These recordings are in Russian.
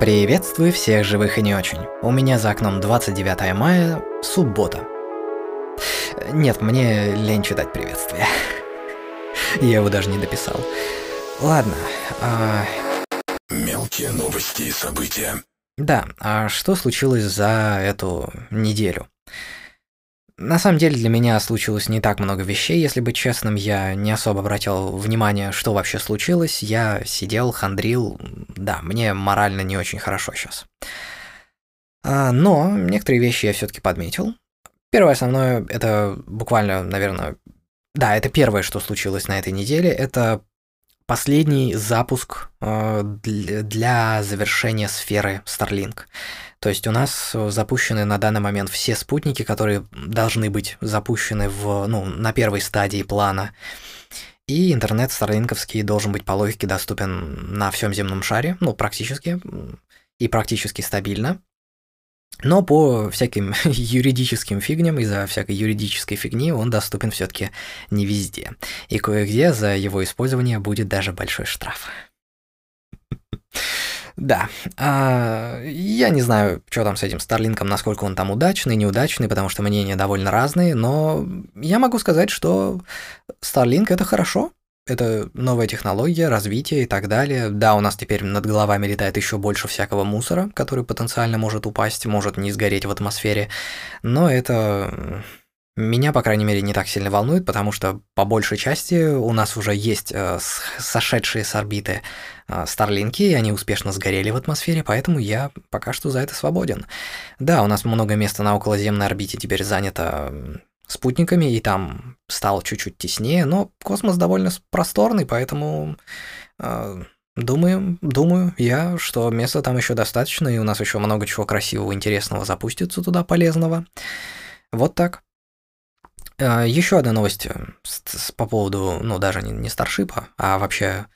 Приветствую всех живых и не очень. У меня за окном 29 мая, суббота. Нет, мне лень читать приветствие. Я его даже не дописал. Ладно. А... Мелкие новости и события. Да, а что случилось за эту неделю? На самом деле для меня случилось не так много вещей, если быть честным, я не особо обратил внимание, что вообще случилось, я сидел, хандрил, да, мне морально не очень хорошо сейчас. А, но некоторые вещи я все-таки подметил. Первое основное, это буквально, наверное, да, это первое, что случилось на этой неделе, это последний запуск э, для завершения сферы Starlink. То есть у нас запущены на данный момент все спутники, которые должны быть запущены в, ну, на первой стадии плана. И интернет старлинковский должен быть по логике доступен на всем земном шаре, ну, практически, и практически стабильно. Но по всяким юридическим фигням, из-за всякой юридической фигни, он доступен все-таки не везде. И кое-где за его использование будет даже большой штраф. Да, а, я не знаю, что там с этим Старлинком, насколько он там удачный, неудачный, потому что мнения довольно разные, но я могу сказать, что Starlink это хорошо, это новая технология, развитие и так далее. Да, у нас теперь над головами летает еще больше всякого мусора, который потенциально может упасть, может не сгореть в атмосфере, но это меня, по крайней мере, не так сильно волнует, потому что по большей части у нас уже есть э, сошедшие с орбиты э, Старлинки, и они успешно сгорели в атмосфере, поэтому я пока что за это свободен. Да, у нас много места на околоземной орбите теперь занято спутниками, и там стало чуть-чуть теснее, но космос довольно просторный, поэтому э, думаю, думаю я, что места там еще достаточно, и у нас еще много чего красивого, интересного запустится туда полезного. Вот так. А, Еще одна новость э, по поводу, ну, даже не, не Старшипа, а вообще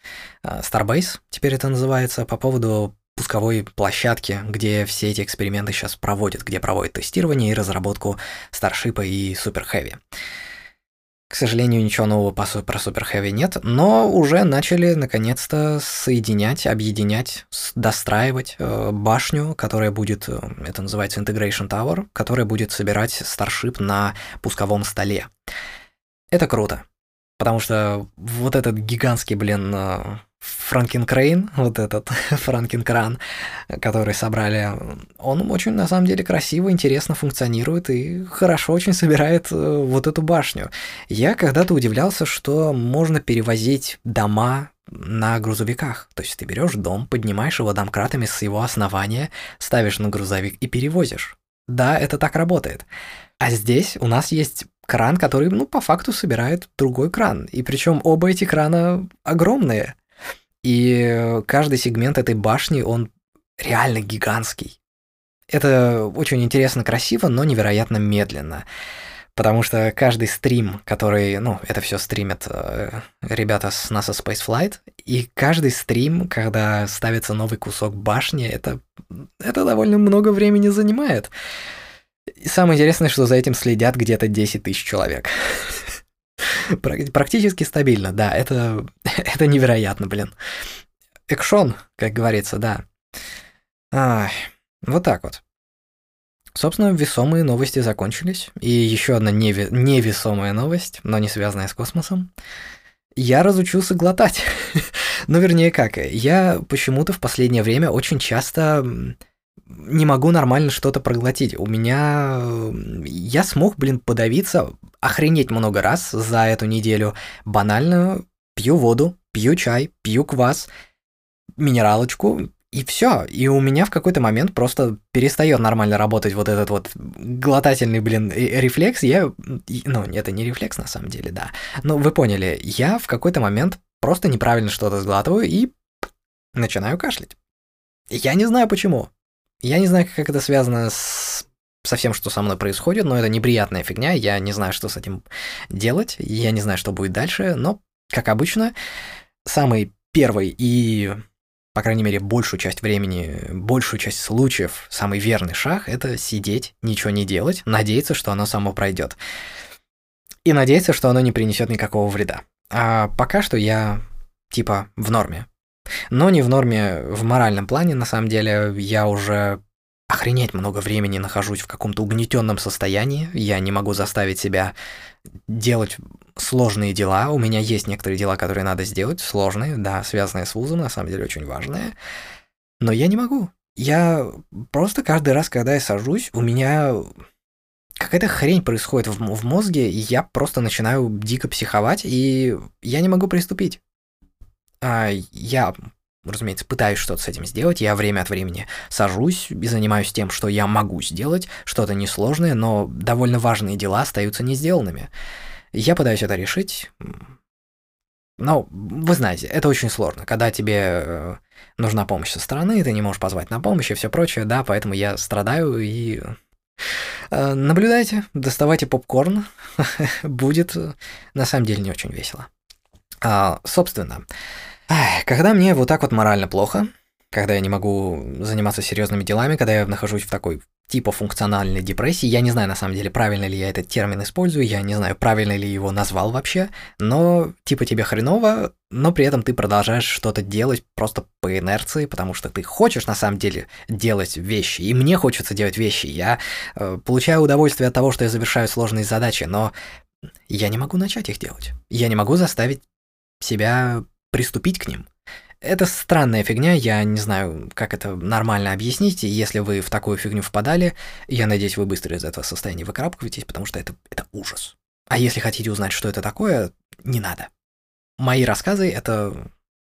а, Starbase, теперь это называется, по поводу пусковой площадки, где все эти эксперименты сейчас проводят, где проводят тестирование и разработку Старшипа и Супер Хэви. К сожалению, ничего нового по, про Super Heavy нет, но уже начали наконец-то соединять, объединять, достраивать э, башню, которая будет, э, это называется Integration Tower, которая будет собирать Starship на пусковом столе. Это круто, потому что вот этот гигантский, блин, э, Франкенкрейн, вот этот Франкенкран, который собрали, он очень, на самом деле, красиво, интересно функционирует и хорошо очень собирает э, вот эту башню. Я когда-то удивлялся, что можно перевозить дома на грузовиках. То есть ты берешь дом, поднимаешь его домкратами с его основания, ставишь на грузовик и перевозишь. Да, это так работает. А здесь у нас есть кран, который, ну, по факту собирает другой кран. И причем оба эти крана огромные. И каждый сегмент этой башни, он реально гигантский. Это очень интересно, красиво, но невероятно медленно. Потому что каждый стрим, который, ну, это все стримят э, ребята с NASA Space Flight, и каждый стрим, когда ставится новый кусок башни, это, это довольно много времени занимает. И самое интересное, что за этим следят где-то 10 тысяч человек. Практически стабильно, да, это, это невероятно, блин. Экшон, как говорится, да. Ай, вот так вот. Собственно, весомые новости закончились. И еще одна неви- невесомая новость, но не связанная с космосом. Я разучился глотать. ну, вернее, как, я почему-то в последнее время очень часто не могу нормально что-то проглотить. У меня... Я смог, блин, подавиться охренеть много раз за эту неделю. Банально пью воду, пью чай, пью квас, минералочку, и все. И у меня в какой-то момент просто перестает нормально работать вот этот вот глотательный, блин, рефлекс. Я... Ну, это не рефлекс на самом деле, да. Но вы поняли, я в какой-то момент просто неправильно что-то сглатываю и начинаю кашлять. Я не знаю почему. Я не знаю, как это связано с со всем, что со мной происходит, но это неприятная фигня, я не знаю, что с этим делать, я не знаю, что будет дальше, но, как обычно, самый первый и, по крайней мере, большую часть времени, большую часть случаев, самый верный шаг — это сидеть, ничего не делать, надеяться, что оно само пройдет. И надеяться, что оно не принесет никакого вреда. А пока что я, типа, в норме. Но не в норме в моральном плане, на самом деле, я уже охренеть много времени нахожусь в каком-то угнетенном состоянии, я не могу заставить себя делать сложные дела, у меня есть некоторые дела, которые надо сделать, сложные, да, связанные с вузом, на самом деле очень важные, но я не могу. Я просто каждый раз, когда я сажусь, у меня какая-то хрень происходит в, в мозге, и я просто начинаю дико психовать, и я не могу приступить. А, я, разумеется, пытаюсь что-то с этим сделать, я время от времени сажусь и занимаюсь тем, что я могу сделать, что-то несложное, но довольно важные дела остаются не сделанными. Я пытаюсь это решить, но вы знаете, это очень сложно, когда тебе э, нужна помощь со стороны, ты не можешь позвать на помощь и все прочее, да, поэтому я страдаю и э, наблюдайте, доставайте попкорн, будет э, на самом деле не очень весело. А, собственно, когда мне вот так вот морально плохо, когда я не могу заниматься серьезными делами, когда я нахожусь в такой типа функциональной депрессии. Я не знаю, на самом деле, правильно ли я этот термин использую, я не знаю, правильно ли его назвал вообще, но типа тебе хреново, но при этом ты продолжаешь что-то делать просто по инерции, потому что ты хочешь на самом деле делать вещи, и мне хочется делать вещи. Я э, получаю удовольствие от того, что я завершаю сложные задачи, но я не могу начать их делать. Я не могу заставить себя приступить к ним. Это странная фигня, я не знаю, как это нормально объяснить. Если вы в такую фигню впадали, я надеюсь, вы быстро из этого состояния выкарабкиваетесь, потому что это, это ужас. А если хотите узнать, что это такое, не надо. Мои рассказы это...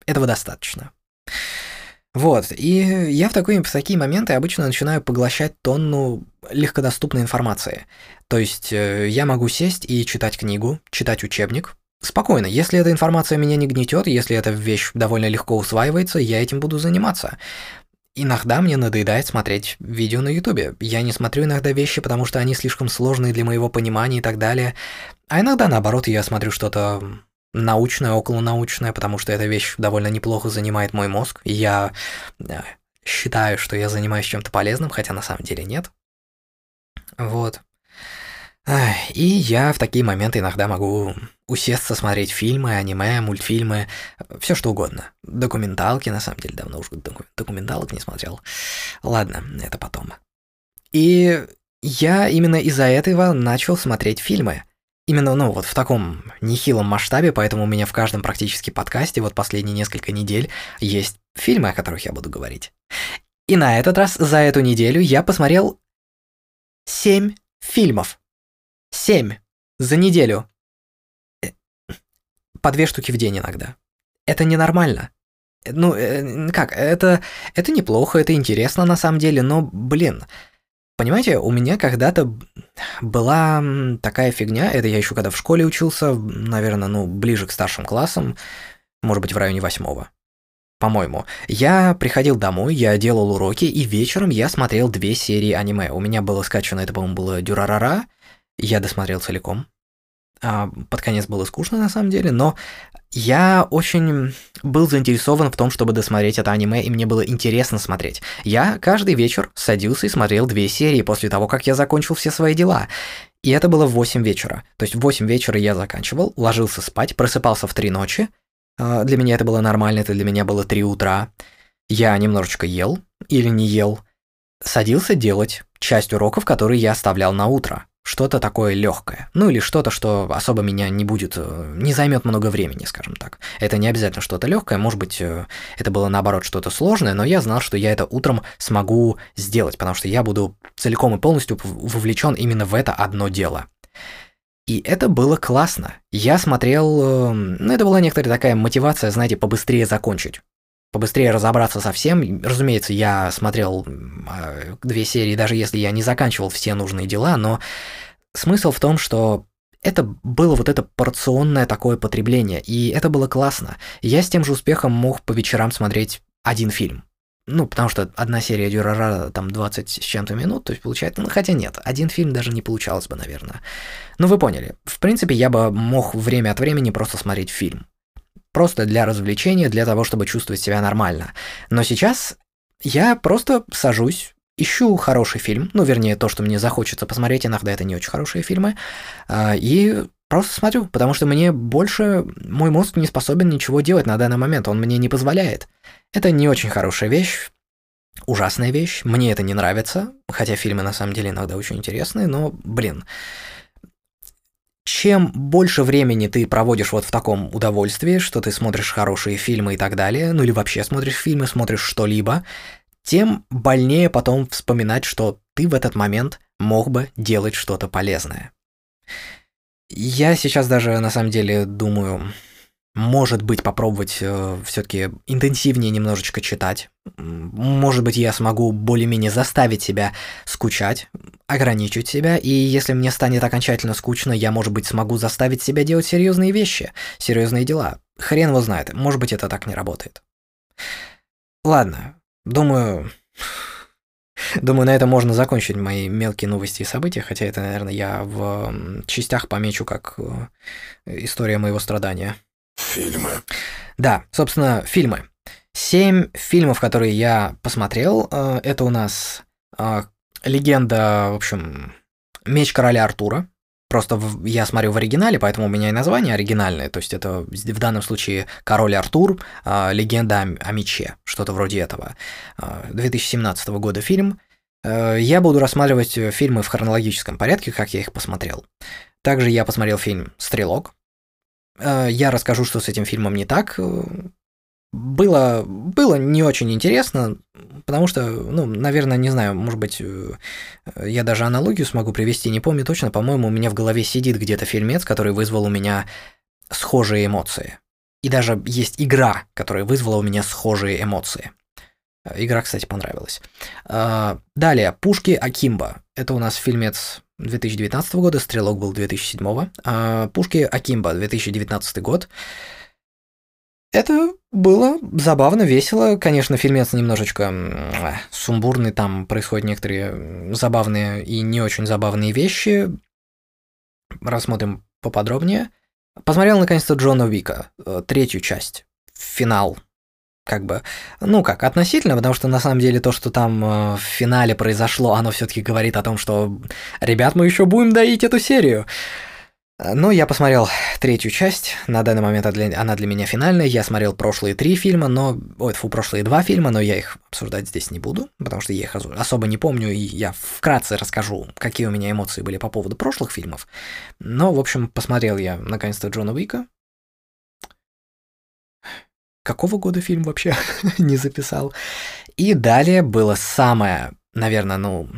этого достаточно. Вот, и я в, такой, в такие моменты обычно начинаю поглощать тонну легкодоступной информации. То есть э, я могу сесть и читать книгу, читать учебник, Спокойно, если эта информация меня не гнетет, если эта вещь довольно легко усваивается, я этим буду заниматься. Иногда мне надоедает смотреть видео на ютубе. Я не смотрю иногда вещи, потому что они слишком сложные для моего понимания и так далее. А иногда, наоборот, я смотрю что-то научное, околонаучное, потому что эта вещь довольно неплохо занимает мой мозг. Я э, считаю, что я занимаюсь чем-то полезным, хотя на самом деле нет. Вот. И я в такие моменты иногда могу усесться смотреть фильмы, аниме, мультфильмы, все что угодно. Документалки, на самом деле, давно уже документалок не смотрел. Ладно, это потом. И я именно из-за этого начал смотреть фильмы. Именно, ну, вот в таком нехилом масштабе, поэтому у меня в каждом практически подкасте вот последние несколько недель есть фильмы, о которых я буду говорить. И на этот раз за эту неделю я посмотрел семь фильмов. Семь. За неделю. Э, по две штуки в день иногда. Это ненормально. Ну, э, как, это, это неплохо, это интересно на самом деле, но, блин, понимаете, у меня когда-то была такая фигня, это я еще когда в школе учился, наверное, ну, ближе к старшим классам, может быть, в районе восьмого, по-моему. Я приходил домой, я делал уроки, и вечером я смотрел две серии аниме. У меня было скачано, это, по-моему, было Дюрарара, я досмотрел целиком. А, под конец было скучно на самом деле, но я очень был заинтересован в том, чтобы досмотреть это аниме, и мне было интересно смотреть. Я каждый вечер садился и смотрел две серии после того, как я закончил все свои дела. И это было в 8 вечера. То есть в 8 вечера я заканчивал, ложился спать, просыпался в 3 ночи. А, для меня это было нормально, это для меня было 3 утра. Я немножечко ел или не ел. Садился делать часть уроков, которые я оставлял на утро что-то такое легкое. Ну или что-то, что особо меня не будет, э, не займет много времени, скажем так. Это не обязательно что-то легкое, может быть, э, это было наоборот что-то сложное, но я знал, что я это утром смогу сделать, потому что я буду целиком и полностью вовлечен именно в это одно дело. И это было классно. Я смотрел, э, ну это была некоторая такая мотивация, знаете, побыстрее закончить побыстрее разобраться со всем. Разумеется, я смотрел а, две серии, даже если я не заканчивал все нужные дела, но смысл в том, что это было вот это порционное такое потребление, и это было классно. Я с тем же успехом мог по вечерам смотреть один фильм. Ну, потому что одна серия Дюрара там 20 с чем-то минут, то есть получается, ну, хотя нет, один фильм даже не получалось бы, наверное. Ну, вы поняли. В принципе, я бы мог время от времени просто смотреть фильм. Просто для развлечения, для того, чтобы чувствовать себя нормально. Но сейчас я просто сажусь, ищу хороший фильм, ну, вернее, то, что мне захочется посмотреть, иногда это не очень хорошие фильмы, а, и Просто смотрю, потому что мне больше мой мозг не способен ничего делать на данный момент, он мне не позволяет. Это не очень хорошая вещь, ужасная вещь, мне это не нравится, хотя фильмы на самом деле иногда очень интересные, но, блин, чем больше времени ты проводишь вот в таком удовольствии, что ты смотришь хорошие фильмы и так далее, ну или вообще смотришь фильмы, смотришь что-либо, тем больнее потом вспоминать, что ты в этот момент мог бы делать что-то полезное. Я сейчас даже на самом деле думаю, может быть, попробовать э, все-таки интенсивнее немножечко читать. Может быть, я смогу более-менее заставить себя скучать, ограничить себя, и если мне станет окончательно скучно, я, может быть, смогу заставить себя делать серьезные вещи, серьезные дела. Хрен его знает, может быть, это так не работает. Ладно, думаю, Думаю, на этом можно закончить мои мелкие новости и события, хотя это, наверное, я в частях помечу как э, история моего страдания. Фильмы. Да, собственно, фильмы. Семь фильмов, которые я посмотрел, э, это у нас э, легенда, в общем, Меч короля Артура. Просто я смотрю в оригинале, поэтому у меня и название оригинальное. То есть это в данном случае Король Артур, э, легенда о, мече, что-то вроде этого. Э, 2017 года фильм. Я буду рассматривать фильмы в хронологическом порядке, как я их посмотрел. Также я посмотрел фильм «Стрелок». Э, я расскажу, что с этим фильмом не так. Было, было не очень интересно, потому что, ну, наверное, не знаю, может быть, э, я даже аналогию смогу привести, не помню точно, по-моему, у меня в голове сидит где-то фильмец, который вызвал у меня схожие эмоции. И даже есть игра, которая вызвала у меня схожие эмоции. Игра, кстати, понравилась. Далее, «Пушки Акимба». Это у нас фильмец 2019 года, «Стрелок» был 2007. А, «Пушки Акимба», 2019 год. Это было забавно, весело. Конечно, фильмец немножечко сумбурный, там происходят некоторые забавные и не очень забавные вещи. Рассмотрим поподробнее. Посмотрел наконец-то Джона Уика, э, третью часть, финал. Как бы, ну как, относительно, потому что на самом деле то, что там э, в финале произошло, оно все-таки говорит о том, что, ребят, мы еще будем доить эту серию. Ну, я посмотрел третью часть, на данный момент она для меня финальная, я смотрел прошлые три фильма, но... Ой, фу, прошлые два фильма, но я их обсуждать здесь не буду, потому что я их особо не помню, и я вкратце расскажу, какие у меня эмоции были по поводу прошлых фильмов. Но, в общем, посмотрел я наконец-то Джона Уика. Какого года фильм вообще не записал? И далее было самое, наверное, ну,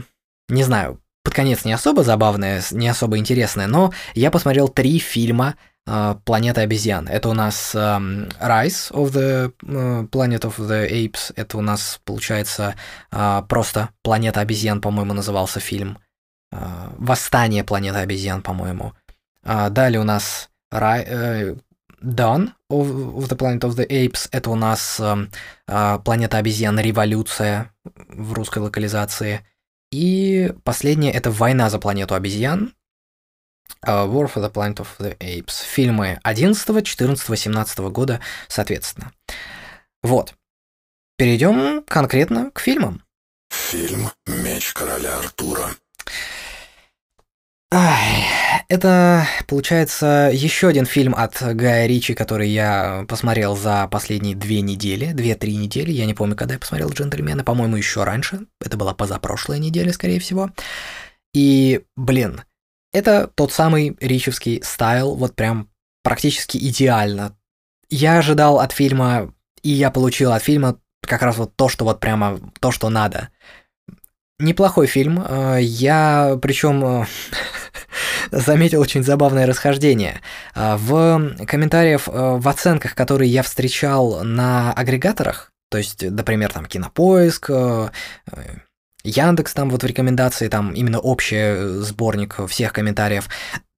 не знаю, под конец не особо забавное, не особо интересное, но я посмотрел три фильма uh, «Планета обезьян». Это у нас um, Rise of the uh, Planet of the Apes, это у нас, получается, uh, просто «Планета обезьян», по-моему, назывался фильм. Uh, «Восстание планеты обезьян», по-моему. Uh, далее у нас Ра... Uh, Dawn of, of the Planet of the Apes, это у нас uh, «Планета обезьян. Революция» в русской локализации – и последнее — это «Война за планету обезьян», uh, War for the Planet of the Apes. Фильмы 11, 14, 17 года, соответственно. Вот. Перейдем конкретно к фильмам. Фильм «Меч короля Артура». Ай, это, получается, еще один фильм от Гая Ричи, который я посмотрел за последние две недели, две-три недели. Я не помню, когда я посмотрел «Джентльмены», по-моему, еще раньше. Это была позапрошлая неделя, скорее всего. И, блин, это тот самый ричевский стайл, вот прям практически идеально. Я ожидал от фильма, и я получил от фильма как раз вот то, что вот прямо то, что надо. Неплохой фильм. Э, я, причем, э, заметил очень забавное расхождение. Э, в комментариях, в оценках, которые я встречал на агрегаторах, то есть, например, там Кинопоиск, Яндекс там вот в рекомендации, там именно общий сборник всех комментариев,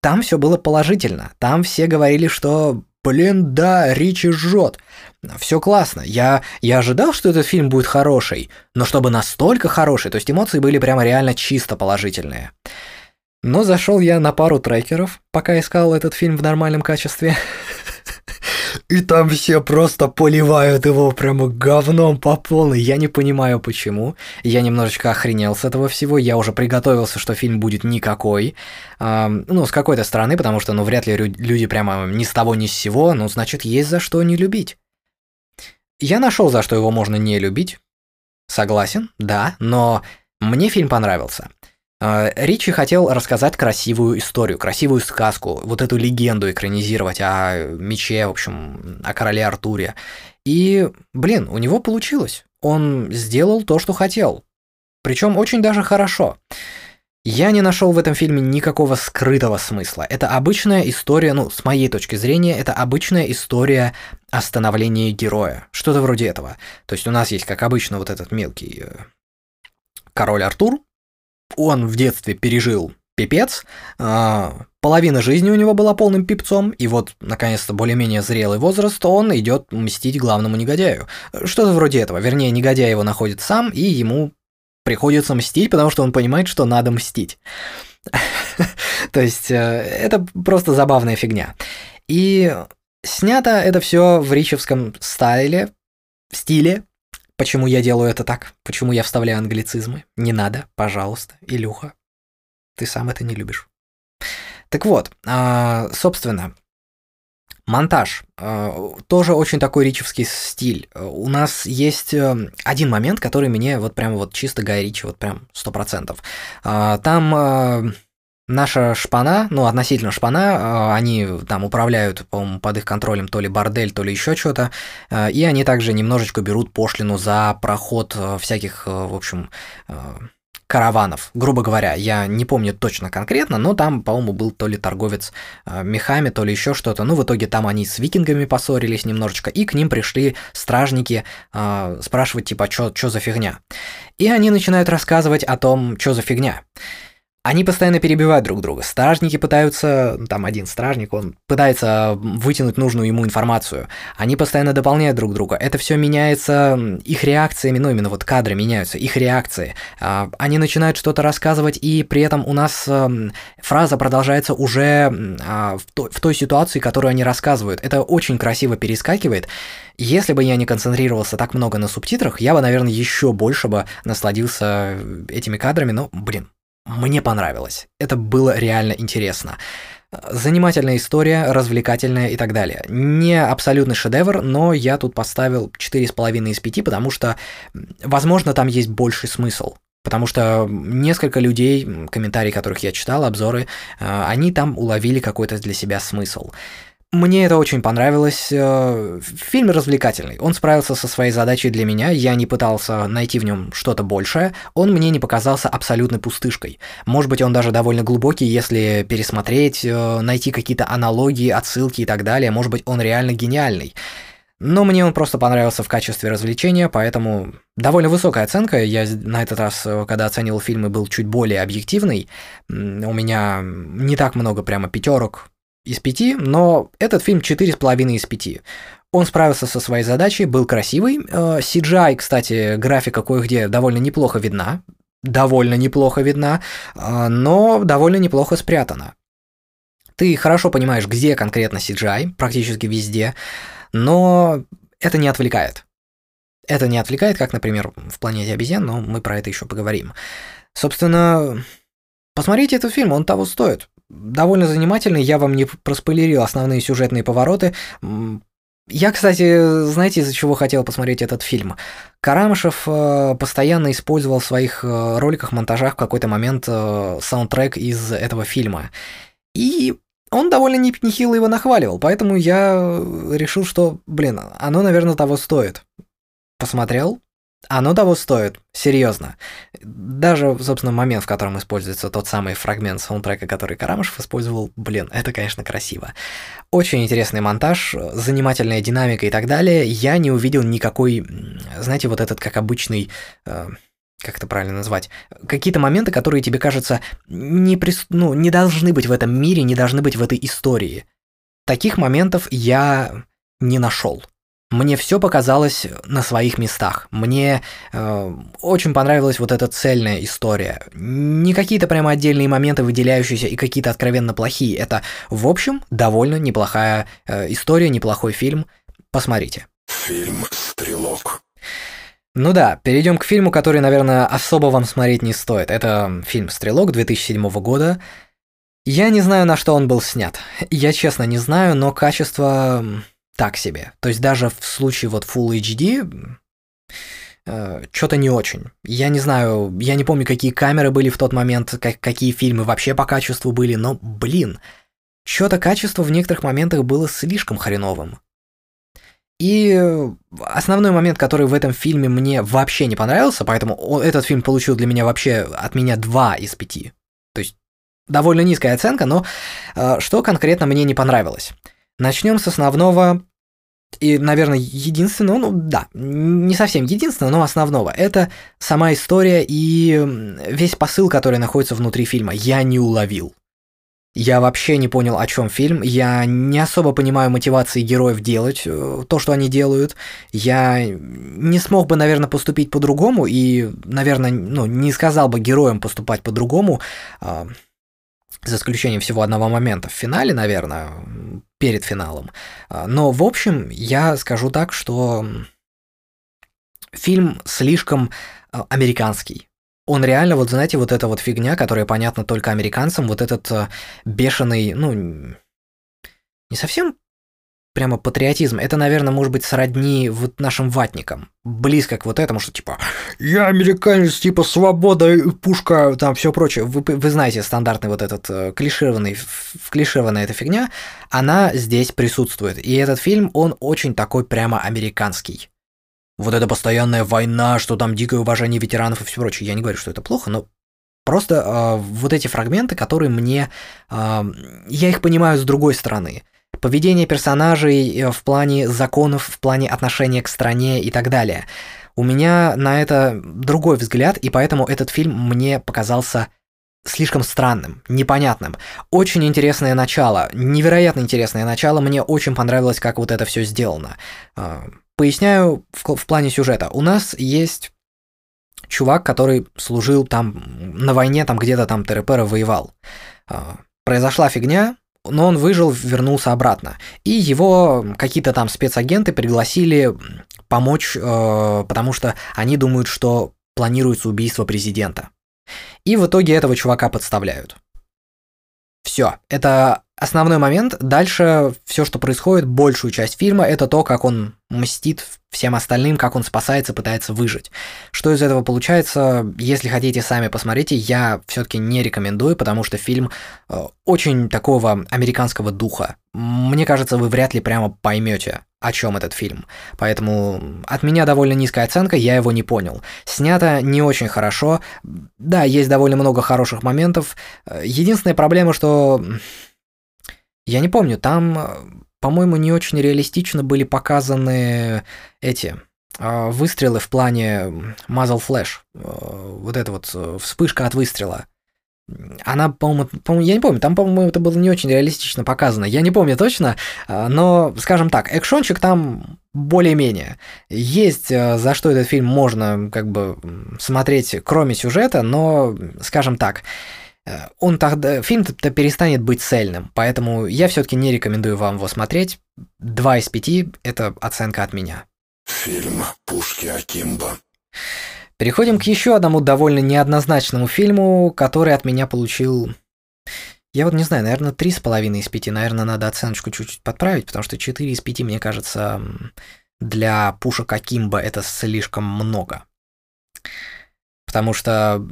там все было положительно. Там все говорили, что Блин, да, Ричи жжет. Все классно. Я, я ожидал, что этот фильм будет хороший, но чтобы настолько хороший, то есть эмоции были прямо реально чисто положительные. Но зашел я на пару трекеров, пока искал этот фильм в нормальном качестве. и там все просто поливают его прямо говном по полной. Я не понимаю, почему. Я немножечко охренел с этого всего. Я уже приготовился, что фильм будет никакой. А, ну, с какой-то стороны, потому что, ну, вряд ли люди прямо ни с того, ни с сего. Ну, значит, есть за что не любить. Я нашел, за что его можно не любить. Согласен, да, но мне фильм понравился. А, Ричи хотел рассказать красивую историю, красивую сказку, вот эту легенду экранизировать о мече, в общем, о короле Артуре. И, блин, у него получилось. Он сделал то, что хотел. Причем очень даже хорошо. Я не нашел в этом фильме никакого скрытого смысла. Это обычная история, ну, с моей точки зрения, это обычная история о становлении героя. Что-то вроде этого. То есть у нас есть, как обычно, вот этот мелкий э, король Артур. Он в детстве пережил пипец. Э, половина жизни у него была полным пипцом, и вот, наконец-то, более-менее зрелый возраст, он идет мстить главному негодяю. Что-то вроде этого. Вернее, негодяй его находит сам, и ему приходится мстить, потому что он понимает, что надо мстить. То есть э, это просто забавная фигня. И снято это все в ричевском стайле, стиле. Почему я делаю это так? Почему я вставляю англицизмы? Не надо, пожалуйста, Илюха. Ты сам это не любишь. Так вот, а, собственно, Монтаж. Э, тоже очень такой ричевский стиль. У нас есть э, один момент, который мне вот прям вот чисто Гай Ричи, вот прям сто процентов. Э, там наша шпана, ну, относительно шпана, они там управляют, по-моему, под их контролем то ли бордель, то ли еще что-то, и они также немножечко берут пошлину за проход всяких, в общем, караванов, грубо говоря. Я не помню точно конкретно, но там, по-моему, был то ли торговец э, мехами, то ли еще что-то. Ну, в итоге там они с викингами поссорились немножечко, и к ним пришли стражники э, спрашивать, типа, что за фигня. И они начинают рассказывать о том, что за фигня. Они постоянно перебивают друг друга. Стражники пытаются, там один стражник, он пытается вытянуть нужную ему информацию. Они постоянно дополняют друг друга. Это все меняется их реакциями, ну именно вот кадры меняются, их реакции. А, они начинают что-то рассказывать, и при этом у нас фраза продолжается уже а, в той ситуации, которую они рассказывают. Это очень красиво перескакивает. Если бы я не концентрировался так много на субтитрах, я бы, наверное, еще больше бы насладился этими кадрами, но, блин, мне понравилось. Это было реально интересно. Занимательная история, развлекательная и так далее. Не абсолютный шедевр, но я тут поставил 4,5 из 5, потому что, возможно, там есть больший смысл. Потому что несколько людей, комментарии которых я читал, обзоры, э, они там уловили какой-то для себя смысл. Мне это очень понравилось. Э, фильм развлекательный. Он справился со своей задачей для меня. Я не пытался найти в нем что-то большее. Он мне не показался абсолютной пустышкой. Может быть, он даже довольно глубокий, если пересмотреть, э, найти какие-то аналогии, отсылки и так далее. Может быть, он реально гениальный. Но мне он просто понравился в качестве развлечения, поэтому довольно высокая оценка. Я на этот раз, э, когда оценивал фильмы, был чуть более объективный. У меня не так много прямо пятерок из пяти, но этот фильм четыре с половиной из пяти. Он справился со своей задачей, был красивый. CGI, э, кстати, графика кое-где довольно неплохо видна. Довольно неплохо видна, э, но довольно неплохо спрятана. Ты хорошо понимаешь, где конкретно CGI, практически везде, но это не отвлекает. Это не отвлекает, как, например, в «Планете обезьян», но мы про это еще поговорим. Собственно, посмотрите этот фильм, он того стоит довольно занимательный. Я вам не проспойлерил основные сюжетные повороты. Я, кстати, знаете, из-за чего хотел посмотреть этот фильм? Карамышев э, постоянно использовал в своих э, роликах, монтажах в какой-то момент э, саундтрек из этого фильма. И он довольно нехило его нахваливал, поэтому я решил, что, блин, оно, наверное, того стоит. Посмотрел, оно того стоит, серьезно. Даже, собственно, момент, в котором используется тот самый фрагмент саундтрека, который Карамышев использовал, блин, это, конечно, красиво. Очень интересный монтаж, занимательная динамика и так далее. Я не увидел никакой, знаете, вот этот как обычный... Э, как это правильно назвать, какие-то моменты, которые тебе кажутся не, прис... ну, не должны быть в этом мире, не должны быть в этой истории. Таких моментов я не нашел. Мне все показалось на своих местах. Мне э, очень понравилась вот эта цельная история. Не какие-то прямо отдельные моменты выделяющиеся и какие-то откровенно плохие. Это, в общем, довольно неплохая э, история, неплохой фильм. Посмотрите. Фильм «Стрелок». Ну да, перейдем к фильму, который, наверное, особо вам смотреть не стоит. Это фильм «Стрелок» 2007 года. Я не знаю, на что он был снят. Я честно не знаю, но качество так себе. То есть даже в случае вот Full HD э, что-то не очень. Я не знаю, я не помню, какие камеры были в тот момент, как, какие фильмы вообще по качеству были, но, блин, что-то качество в некоторых моментах было слишком хреновым. И основной момент, который в этом фильме мне вообще не понравился, поэтому этот фильм получил для меня вообще от меня 2 из 5. То есть довольно низкая оценка, но э, что конкретно мне не понравилось? Начнем с основного и, наверное, единственного, ну да, не совсем единственного, но основного. Это сама история и весь посыл, который находится внутри фильма. Я не уловил. Я вообще не понял, о чем фильм. Я не особо понимаю мотивации героев делать э, то, что они делают. Я не смог бы, наверное, поступить по-другому и, наверное, ну, не сказал бы героям поступать по-другому. За исключением всего одного момента в финале, наверное, перед финалом. А, но, в общем, я скажу так, что фильм слишком а, американский. Он реально, вот знаете, вот эта вот фигня, которая понятна только американцам, вот этот а, бешеный, ну, не совсем прямо патриотизм. Это, наверное, может быть сродни вот нашим ватникам. Близко к вот этому, что типа «Я американец, типа свобода, пушка, там все прочее». Вы, вы знаете стандартный вот этот э, клишированный, клишированная эта фигня, она здесь присутствует. И этот фильм, он очень такой прямо американский. Вот эта постоянная война, что там дикое уважение ветеранов и все прочее. Я не говорю, что это плохо, но просто э, вот эти фрагменты, которые мне... Э, я их понимаю с другой стороны – поведение персонажей э, в плане законов, в плане отношения к стране и так далее. У меня на это другой взгляд, и поэтому этот фильм мне показался слишком странным, непонятным. Очень интересное начало, невероятно интересное начало, мне очень понравилось, как вот это все сделано. А, поясняю в, в плане сюжета. У нас есть чувак, который служил там на войне, там где-то там Терепера воевал. А, произошла фигня, но он выжил, вернулся обратно. И его какие-то там спецагенты пригласили помочь, э, потому что они думают, что планируется убийство президента. И в итоге этого чувака подставляют. Все, это основной момент. Дальше все, что происходит, большую часть фильма, это то, как он мстит всем остальным, как он спасается, пытается выжить. Что из этого получается, если хотите сами посмотрите, я все-таки не рекомендую, потому что фильм э, очень такого американского духа. Мне кажется, вы вряд ли прямо поймете, о чем этот фильм. Поэтому от меня довольно низкая оценка, я его не понял. Снято не очень хорошо. Да, есть довольно много хороших моментов. Э, единственная проблема, что я не помню, там, э, по-моему, не очень реалистично были показаны эти э, выстрелы в плане Muzzle Flash. Э, вот эта вот вспышка от выстрела. Она, по-моему, по я не помню, там, по-моему, это было не очень реалистично показано. Я не помню точно, но, скажем так, экшончик там более-менее. Есть за что этот фильм можно как бы смотреть, кроме сюжета, но, скажем так, он тогда, фильм-то перестанет быть цельным, поэтому я все-таки не рекомендую вам его смотреть. Два из пяти – это оценка от меня. Фильм «Пушки Акимба». Переходим к еще одному довольно неоднозначному фильму, который от меня получил... Я вот не знаю, наверное, три с половиной из пяти. Наверное, надо оценочку чуть-чуть подправить, потому что четыре из пяти, мне кажется, для пушек Акимба это слишком много. Потому что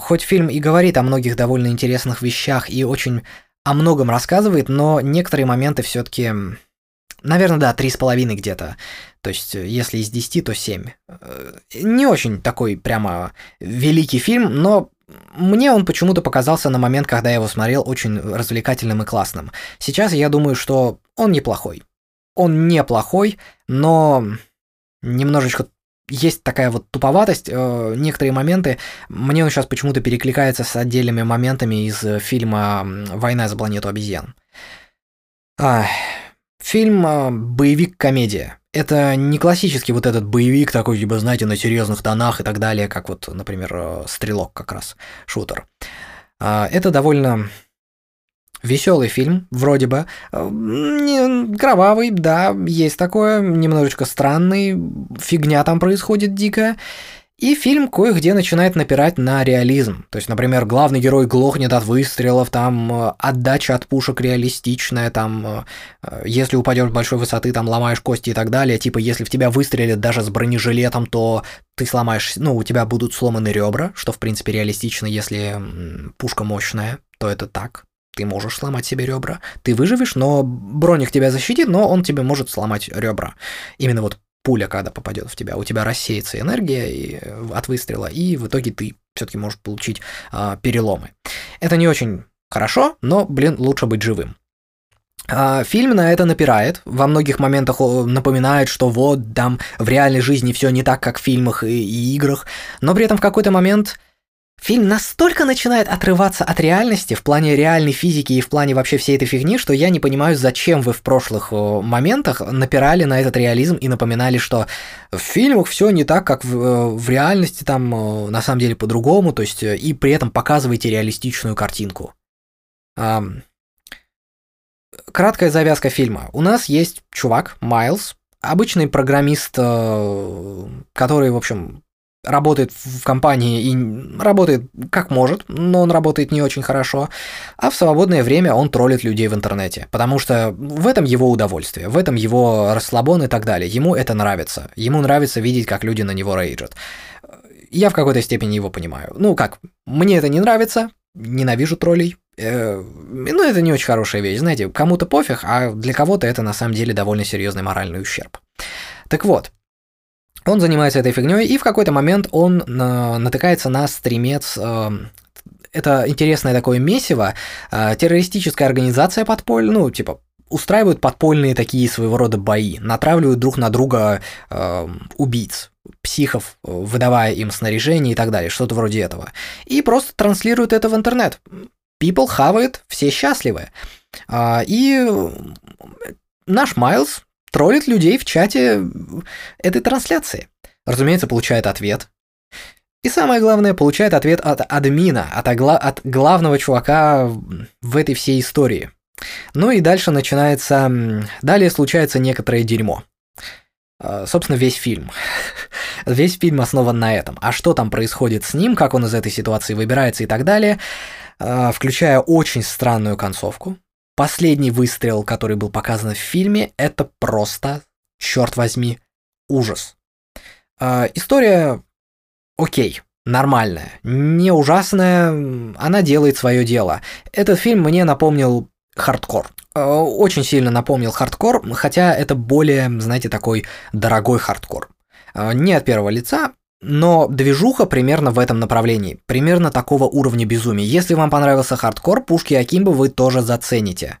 хоть фильм и говорит о многих довольно интересных вещах и очень о многом рассказывает, но некоторые моменты все-таки, наверное, да, три с половиной где-то. То есть, если из десяти, то семь. Э, не очень такой прямо великий фильм, но мне он почему-то показался на момент, когда я его смотрел, очень развлекательным и классным. Сейчас я думаю, что он неплохой. Он неплохой, но немножечко есть такая вот туповатость, э, некоторые моменты, мне он сейчас почему-то перекликается с отдельными моментами из фильма «Война за планету обезьян». Фильм э, боевик-комедия. Это не классический вот этот боевик такой, типа, знаете, на серьезных тонах и так далее, как вот, например, э, «Стрелок» как раз, шутер. А, это довольно веселый фильм, вроде бы. Э, кровавый, да, есть такое, немножечко странный, фигня там происходит дикая. И фильм кое-где начинает напирать на реализм. То есть, например, главный герой глохнет от выстрелов, там э, отдача от пушек реалистичная, там э, если упадешь с большой высоты, там ломаешь кости и так далее. Типа, если в тебя выстрелят даже с бронежилетом, то ты сломаешь, ну, у тебя будут сломаны ребра, что в принципе реалистично, если пушка мощная, то это так. Ты можешь сломать себе ребра. Ты выживешь, но броник тебя защитит, но он тебе может сломать ребра. Именно вот пуля, когда попадет в тебя, у тебя рассеется энергия и, э, от выстрела, и в итоге ты все-таки можешь получить а, переломы. Это не очень хорошо, но, блин, лучше быть живым. А, фильм на это напирает, во многих моментах напоминает, что вот там в реальной жизни все не так, как в фильмах и, и играх, но при этом в какой-то момент Фильм настолько начинает отрываться от реальности в плане реальной физики и в плане вообще всей этой фигни, что я не понимаю, зачем вы в прошлых моментах напирали на этот реализм и напоминали, что в фильмах все не так, как в, э, в реальности, там на самом деле по-другому, то есть э, и при этом показываете реалистичную картинку. Краткая завязка фильма. У нас есть чувак, Майлз, обычный программист, э, который, в общем, работает в компании и работает как может, но он работает не очень хорошо, а в свободное время он троллит людей в интернете, потому что в этом его удовольствие, в этом его расслабон и так далее. Ему это нравится. Ему нравится видеть, как люди на него рейджат. Я в какой-то степени его понимаю. Ну как, мне это не нравится, ненавижу троллей. Э, ну, это не очень хорошая вещь, знаете, кому-то пофиг, а для кого-то это на самом деле довольно серьезный моральный ущерб. Так вот, он занимается этой фигней, и в какой-то момент он э, натыкается на стримец э, это интересное такое месиво, э, террористическая организация подпольная, ну, типа, устраивают подпольные такие своего рода бои, натравливают друг на друга э, убийц, психов, выдавая им снаряжение и так далее, что-то вроде этого. И просто транслируют это в интернет. People хавает, все счастливы. А, и наш Майлз троллит людей в чате этой трансляции. Разумеется, получает ответ. И самое главное, получает ответ от админа, от, огла- от главного чувака в этой всей истории. Ну и дальше начинается... Далее случается некоторое дерьмо. А, собственно, весь фильм. весь фильм основан на этом. А что там происходит с ним, как он из этой ситуации выбирается и так далее, а, включая очень странную концовку. Последний выстрел, который был показан в фильме, это просто, черт возьми, ужас. Э, история окей, нормальная, не ужасная, она делает свое дело. Этот фильм мне напомнил хардкор. Очень сильно напомнил хардкор, хотя это более, знаете, такой дорогой хардкор. Не от первого лица, но движуха примерно в этом направлении, примерно такого уровня безумия. Если вам понравился хардкор, пушки Акимба вы тоже зацените.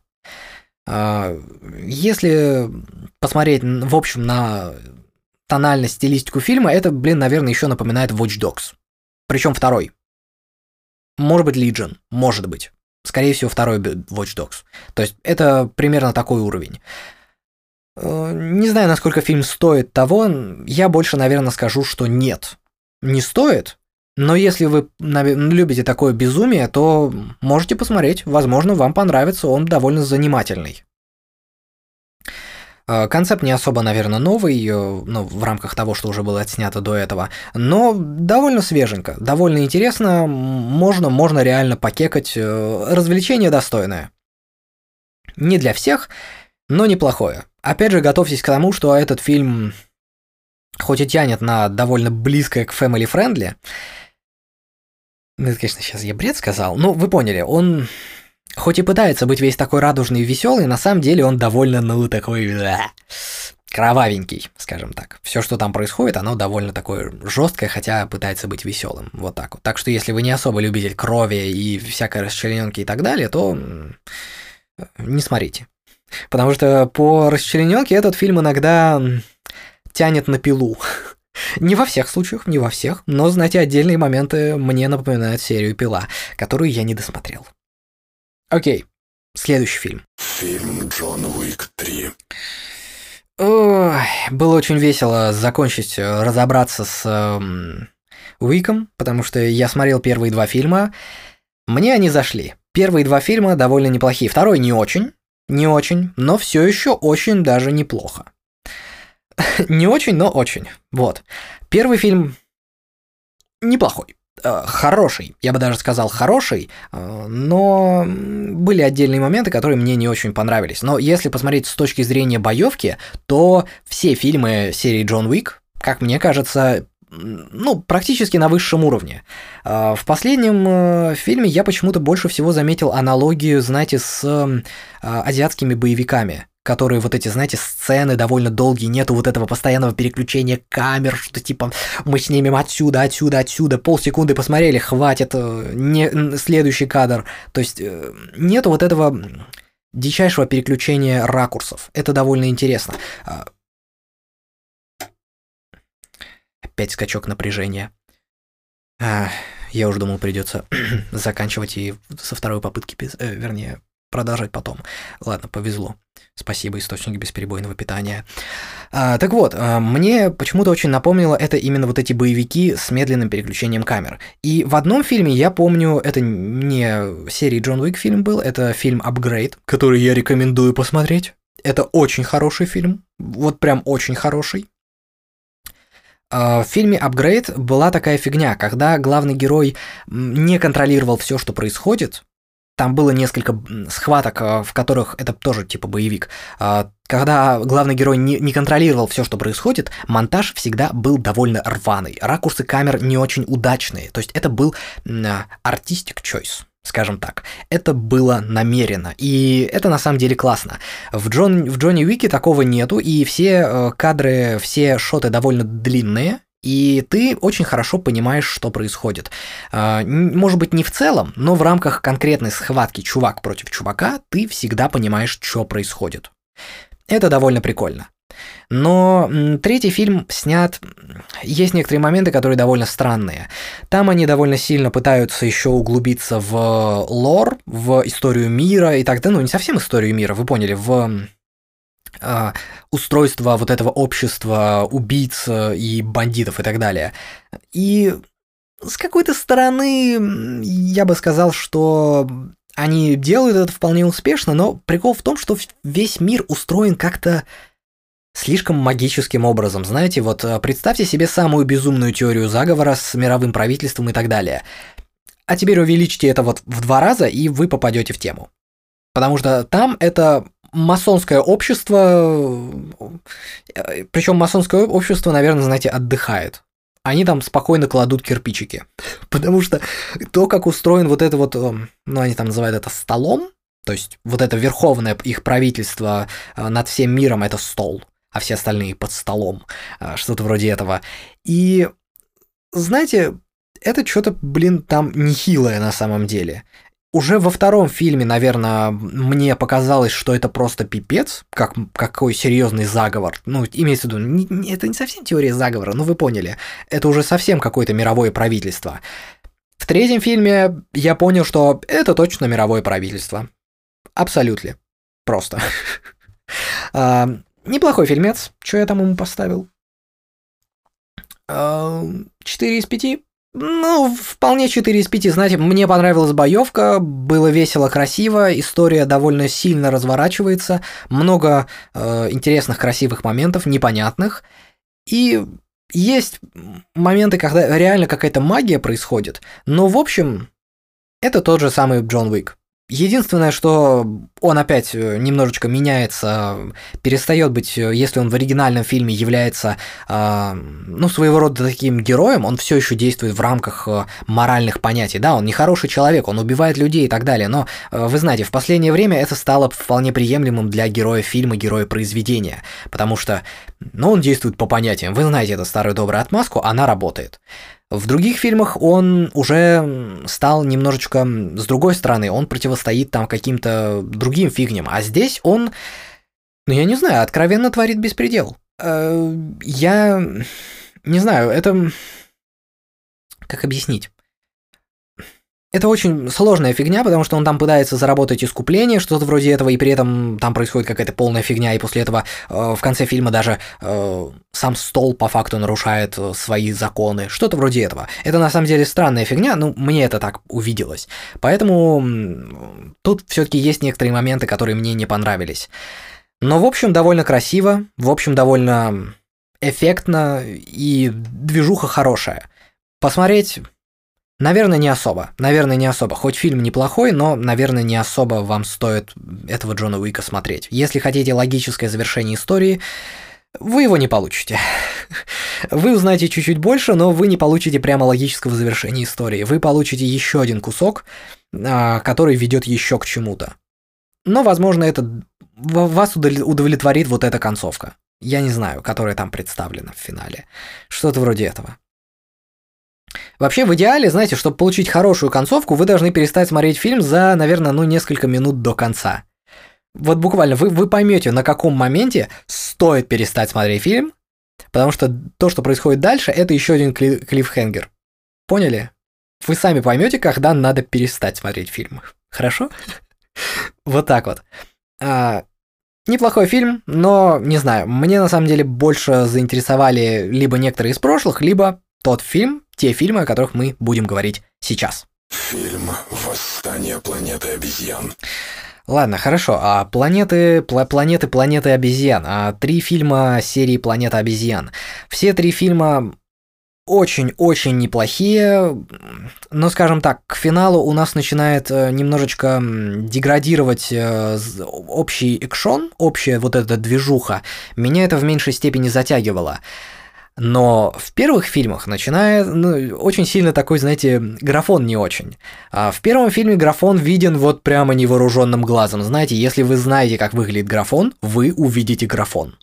А, если посмотреть, в общем, на тональность, стилистику фильма, это, блин, наверное, еще напоминает Watch Dogs. Причем второй. Может быть, Legion, может быть. Скорее всего, второй Watch Dogs. То есть это примерно такой уровень. Э, не знаю, насколько фильм стоит того, я больше, наверное, скажу, что нет. Не стоит, но если вы любите такое безумие, то можете посмотреть, возможно, вам понравится, он довольно занимательный. Э, концепт не особо, наверное, новый, э, ну, в рамках того, что уже было отснято до этого, но довольно свеженько, довольно интересно, можно, можно реально покекать, развлечение достойное. Не для всех, но неплохое. Опять же, готовьтесь к тому, что этот фильм, хоть и тянет на довольно близкое к family friendly, ну, это, конечно, сейчас я бред сказал, но вы поняли, он хоть и пытается быть весь такой радужный и веселый, на самом деле он довольно, ну, такой кровавенький, скажем так. Все, что там происходит, оно довольно такое жесткое, хотя пытается быть веселым. Вот так вот. Так что если вы не особо любитель крови и всякой расчлененки и так далее, то не смотрите. Потому что по расчлененке этот фильм иногда тянет на пилу. Не во всех случаях, не во всех, но, знаете, отдельные моменты мне напоминают серию «Пила», которую я не досмотрел. Окей, следующий фильм. Фильм «Джон Уик 3». Ой, было очень весело закончить, э, разобраться с эм, Уиком, потому что я смотрел первые два фильма. Мне они зашли. Первые два фильма довольно неплохие. Второй не очень, не очень, но все еще очень даже неплохо. не очень, но очень. Вот. Первый фильм неплохой. Э, хороший, я бы даже сказал хороший, э, но были отдельные моменты, которые мне не очень понравились. Но если посмотреть с точки зрения боевки, то все фильмы серии Джон Уик, как мне кажется, ну, практически на высшем уровне. Э, в последнем фильме я почему-то больше всего заметил аналогию, знаете, с азиатскими боевиками которые вот эти, знаете, сцены довольно долгие, нету вот этого постоянного переключения камер, что типа мы снимем отсюда, отсюда, отсюда, полсекунды посмотрели, хватит, э, не, следующий кадр. То есть э, нету вот этого дичайшего переключения ракурсов. Это довольно интересно. Опять скачок напряжения. А, я уже думал, придется заканчивать и со второй попытки, э, вернее, продолжать потом. Ладно, повезло. Спасибо, источник бесперебойного питания. А, так вот, а, мне почему-то очень напомнило это именно вот эти боевики с медленным переключением камер. И в одном фильме я помню, это не серии Джон Уик фильм был, это фильм «Апгрейд», который я рекомендую посмотреть. Это очень хороший фильм, вот прям очень хороший. А, в фильме «Апгрейд» была такая фигня, когда главный герой не контролировал все, что происходит, там было несколько схваток, э, в которых это тоже типа боевик. А, когда главный герой не, контролировал все, что происходит, монтаж всегда был довольно рваный. Ракурсы камер не очень удачные. То есть это был artistic choice скажем так. Это было намеренно, и это на самом деле классно. В, Джон, в Джонни Уике такого нету, и все э, кадры, все шоты довольно длинные, и ты очень хорошо понимаешь, что происходит. А, может быть, не в целом, но в рамках конкретной схватки чувак против чувака ты всегда понимаешь, что происходит. Это довольно прикольно. Но третий фильм снят... Есть некоторые моменты, которые довольно странные. Там они довольно сильно пытаются еще углубиться в лор, в историю мира и так далее. Ну, не совсем историю мира, вы поняли, в э, устройства вот этого общества убийц и бандитов и так далее. И с какой-то стороны я бы сказал, что они делают это вполне успешно, но прикол в том, что весь мир устроен как-то слишком магическим образом. Знаете, вот а, представьте себе самую безумную теорию заговора с мировым правительством и так далее. А теперь увеличьте это вот в два раза, и вы попадете в тему. Потому что там это масонское общество, э, причем масонское общество, наверное, знаете, отдыхает. Они там спокойно кладут кирпичики. Потому что то, как устроен вот это вот, э, ну, они там называют это столом, то есть вот это верховное их правительство э, над всем миром это стол, а все остальные под столом, что-то вроде этого. И знаете, это что-то, блин, там нехилое на самом деле. Уже во втором фильме, наверное, мне показалось, что это просто пипец, как какой серьезный заговор. Ну, имеется в виду, не, не, это не совсем теория заговора, ну вы поняли. Это уже совсем какое-то мировое правительство. В третьем фильме я понял, что это точно мировое правительство. Абсолютно. Просто. а, неплохой фильмец. Что я там ему поставил? Четыре из пяти. Ну, вполне 4 из 5. Знаете, мне понравилась боевка, было весело, красиво, история довольно сильно разворачивается, много э, интересных, красивых моментов, непонятных. И есть моменты, когда реально какая-то магия происходит, но в общем, это тот же самый Джон Уик. Единственное, что он опять э, немножечко меняется, перестает быть, э, если он в оригинальном фильме является, э, ну, своего рода таким героем, он все еще действует в рамках моральных понятий. Да, он не хороший человек, он убивает людей и так далее, но вы знаете, в последнее время это стало вполне приемлемым для героя фильма, героя произведения, потому что, ну, он действует по понятиям. Вы знаете эту старую добрую отмазку, она работает. В других фильмах он уже стал немножечко с другой стороны, он противостоит там каким-то другим фигням, а здесь он, ну я не знаю, откровенно творит беспредел. Э, я не знаю, это... Как объяснить? Это очень сложная фигня, потому что он там пытается заработать искупление, что-то вроде этого, и при этом там происходит какая-то полная фигня, и после этого э, в конце фильма даже э, сам стол по факту нарушает э, свои законы, что-то вроде этого. Это на самом деле странная фигня, ну, мне это так увиделось. Поэтому тут все-таки есть некоторые моменты, которые мне не понравились. Но, в общем, довольно красиво, в общем, довольно эффектно, и движуха хорошая. Посмотреть Наверное, не особо. Наверное, не особо. Хоть фильм неплохой, но, наверное, не особо вам стоит этого Джона Уика смотреть. Если хотите логическое завершение истории, вы его не получите. Вы узнаете чуть-чуть больше, но вы не получите прямо логического завершения истории. Вы получите еще один кусок, а, который ведет еще к чему-то. Но, возможно, это вас удовлетворит вот эта концовка. Я не знаю, которая там представлена в финале. Что-то вроде этого. Вообще, в идеале, знаете, чтобы получить хорошую концовку, вы должны перестать смотреть фильм за, наверное, ну, несколько минут до конца. Вот буквально вы, вы поймете, на каком моменте стоит перестать смотреть фильм, потому что то, что происходит дальше, это еще один кли- клиффхенгер. Поняли? Вы сами поймете, когда надо перестать смотреть фильм. Хорошо? Вот так вот. А, неплохой фильм, но не знаю, мне на самом деле больше заинтересовали либо некоторые из прошлых, либо тот фильм, те фильмы, о которых мы будем говорить сейчас. Фильм «Восстание планеты обезьян». Ладно, хорошо. А планеты, пла планеты, планеты обезьян. А три фильма серии Планета обезьян. Все три фильма очень-очень неплохие, но, скажем так, к финалу у нас начинает э, немножечко деградировать э, общий экшон, общая вот эта движуха. Меня это в меньшей степени затягивало. Но в первых фильмах начинает ну, очень сильно такой, знаете, графон не очень. А в первом фильме графон виден вот прямо невооруженным глазом. Знаете, если вы знаете, как выглядит графон, вы увидите графон.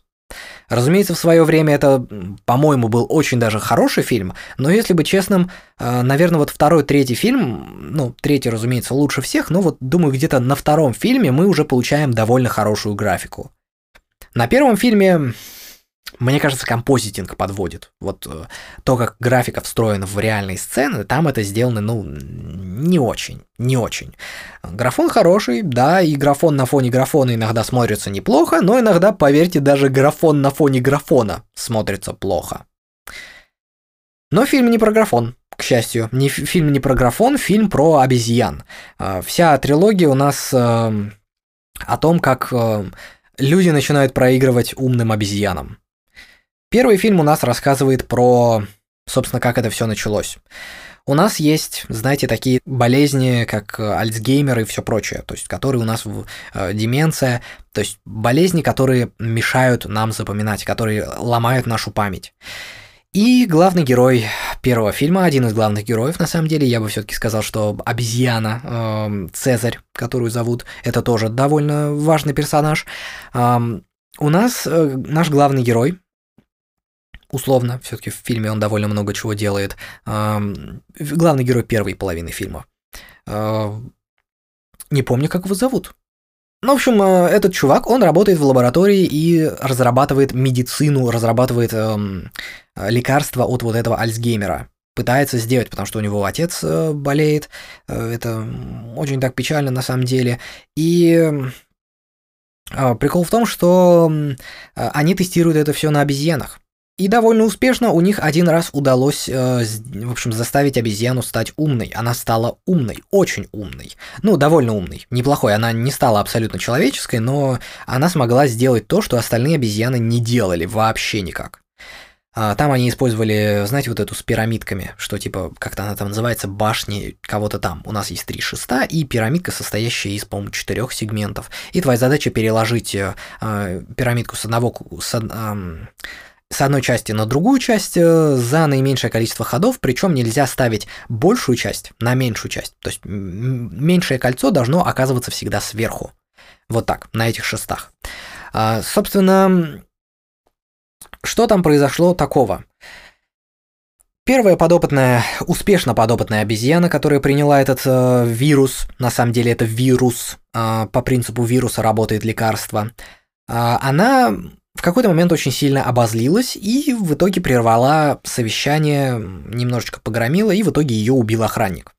Разумеется, в свое время это, по-моему, был очень даже хороший фильм, но если быть честным, э, наверное, вот второй, третий фильм, ну, третий, разумеется, лучше всех, но вот думаю, где-то на втором фильме мы уже получаем довольно хорошую графику. На первом фильме мне кажется, композитинг подводит. Вот э, то, как графика встроена в реальные сцены, там это сделано, ну, не очень, не очень. Графон хороший, да, и графон на фоне графона иногда смотрится неплохо, но иногда, поверьте, даже графон на фоне графона смотрится плохо. Но фильм не про графон, к счастью. Не, фильм не про графон, фильм про обезьян. Э, вся трилогия у нас э, о том, как люди начинают проигрывать умным обезьянам. Первый фильм у нас рассказывает про, собственно, как это все началось. У нас есть, знаете, такие болезни, как Альцгеймер и все прочее, то есть которые у нас в э, деменция, то есть болезни, которые мешают нам запоминать, которые ломают нашу память. И главный герой первого фильма, один из главных героев, на самом деле, я бы все-таки сказал, что обезьяна э, Цезарь, которую зовут, это тоже довольно важный персонаж. Э, у нас э, наш главный герой, условно, все-таки в фильме он довольно много чего делает. Главный герой первой половины фильма. Не помню, как его зовут. Ну, в общем, э, этот чувак, он работает в лаборатории и разрабатывает медицину, разрабатывает эм, лекарства от вот этого Альцгеймера. Пытается сделать, потому что у него отец э, болеет. Э, это очень так печально на самом деле. И э, прикол в том, что э, они тестируют это все на обезьянах. И довольно успешно у них один раз удалось, э, в общем, заставить обезьяну стать умной. Она стала умной, очень умной. Ну, довольно умной, неплохой. Она не стала абсолютно человеческой, но она смогла сделать то, что остальные обезьяны не делали вообще никак. А, там они использовали, знаете, вот эту с пирамидками, что типа, как-то она там называется, башни кого-то там. У нас есть три шеста и пирамидка, состоящая из, по-моему, четырех сегментов. И твоя задача переложить э, пирамидку с одного... С, э, с одной части на другую часть э, за наименьшее количество ходов, причем нельзя ставить большую часть на меньшую часть. То есть меньшее кольцо должно оказываться всегда сверху. Вот так, на этих шестах. А, собственно, что там произошло такого? Первая подопытная, успешно подопытная обезьяна, которая приняла этот э, вирус, на самом деле это вирус, э, по принципу вируса работает лекарство, э, она в какой-то момент очень сильно обозлилась и в итоге прервала совещание, немножечко погромила, и в итоге ее убил охранник.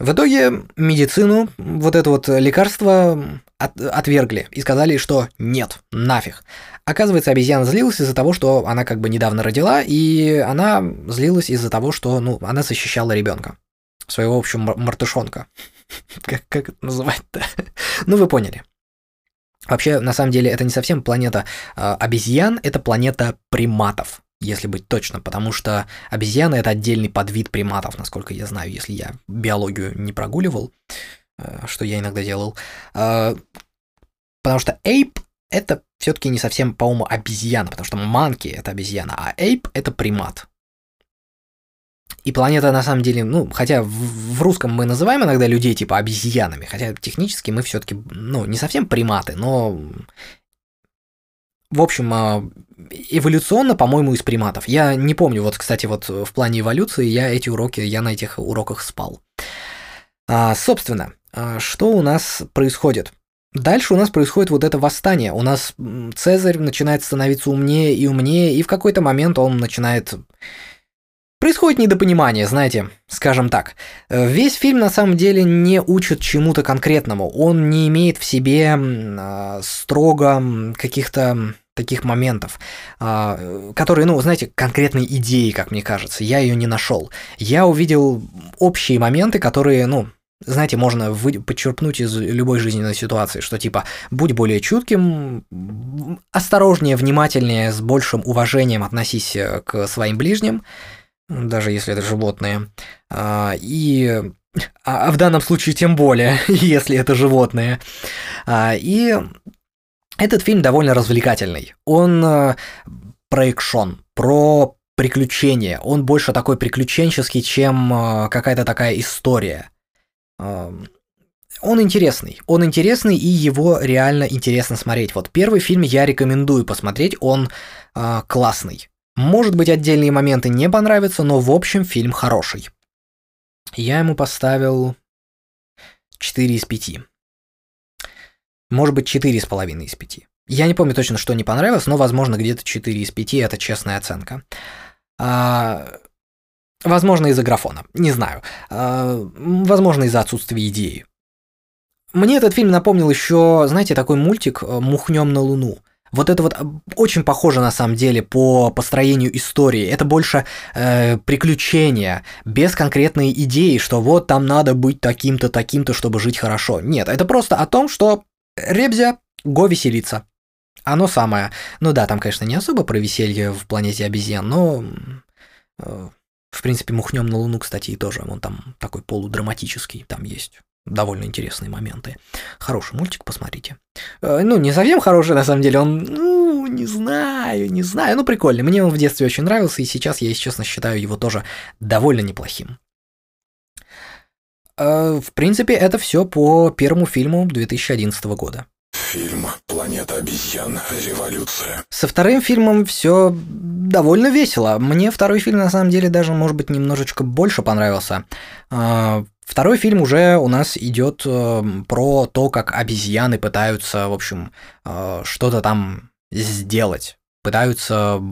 В итоге медицину, вот это вот лекарство от, отвергли и сказали, что нет, нафиг. Оказывается, обезьяна злилась из-за того, что она как бы недавно родила, и она злилась из-за того, что, ну, она защищала ребенка, своего, в общем, мартышонка. Как, как это называть-то? ну, вы поняли. Вообще, на самом деле, это не совсем планета э, обезьян, это планета приматов, если быть точно, потому что обезьяны это отдельный подвид приматов, насколько я знаю, если я биологию не прогуливал, э, что я иногда делал. Э, потому что ape это все-таки не совсем, по-моему, обезьяна, потому что манки это обезьяна, а ape это примат. И планета на самом деле, ну, хотя в, в русском мы называем иногда людей типа обезьянами, хотя технически мы все-таки, ну, не совсем приматы, но в общем, а, эволюционно, по-моему, из приматов. Я не помню, вот, кстати, вот в плане эволюции я эти уроки, я на этих уроках спал. А, собственно, а, что у нас происходит? Дальше у нас происходит вот это восстание. У нас Цезарь начинает становиться умнее и умнее, и в какой-то момент он начинает Происходит недопонимание, знаете, скажем так. Э, весь фильм на самом деле не учит чему-то конкретному. Он не имеет в себе э, строго каких-то таких моментов, э, которые, ну, знаете, конкретной идеи, как мне кажется. Я ее не нашел. Я увидел общие моменты, которые, ну, знаете, можно вы, подчерпнуть из любой жизненной ситуации, что типа будь более чутким, осторожнее, внимательнее, с большим уважением относись к своим ближним, даже если это животные. А, и а, а в данном случае тем более, если это животные. А, и этот фильм довольно развлекательный. Он а, про экшон, про приключения. Он больше такой приключенческий, чем какая-то такая история. Он интересный. Он интересный, и его реально интересно смотреть. Вот первый фильм я рекомендую посмотреть, он классный. Может быть, отдельные моменты не понравятся, но в общем фильм хороший. Я ему поставил 4 из 5. Может быть, 4,5 из 5. Я не помню точно, что не понравилось, но, возможно, где-то 4 из 5 это честная оценка. А, возможно, из-за графона. Не знаю. А, возможно, из-за отсутствия идеи. Мне этот фильм напомнил еще, знаете, такой мультик «Мухнем на Луну». Вот это вот очень похоже на самом деле по построению истории. Это больше э, приключения, без конкретной идеи, что вот там надо быть таким-то, таким-то, чтобы жить хорошо. Нет, это просто о том, что Ребзя, го веселиться. Оно самое. Ну да, там, конечно, не особо про веселье в планете обезьян, но... Э, в принципе, мухнем на Луну, кстати, и тоже. Он там такой полудраматический, там есть довольно интересные моменты. Хороший мультик, посмотрите. Э, ну, не совсем хороший, на самом деле, он, ну, не знаю, не знаю, ну, прикольный. Мне он в детстве очень нравился, и сейчас я, если честно, считаю его тоже довольно неплохим. Э, в принципе, это все по первому фильму 2011 года. Фильм «Планета обезьян. Революция». Со вторым фильмом все довольно весело. Мне второй фильм, на самом деле, даже, может быть, немножечко больше понравился. Второй фильм уже у нас идет э, про то, как обезьяны пытаются, в общем, э, что-то там сделать. Пытаются,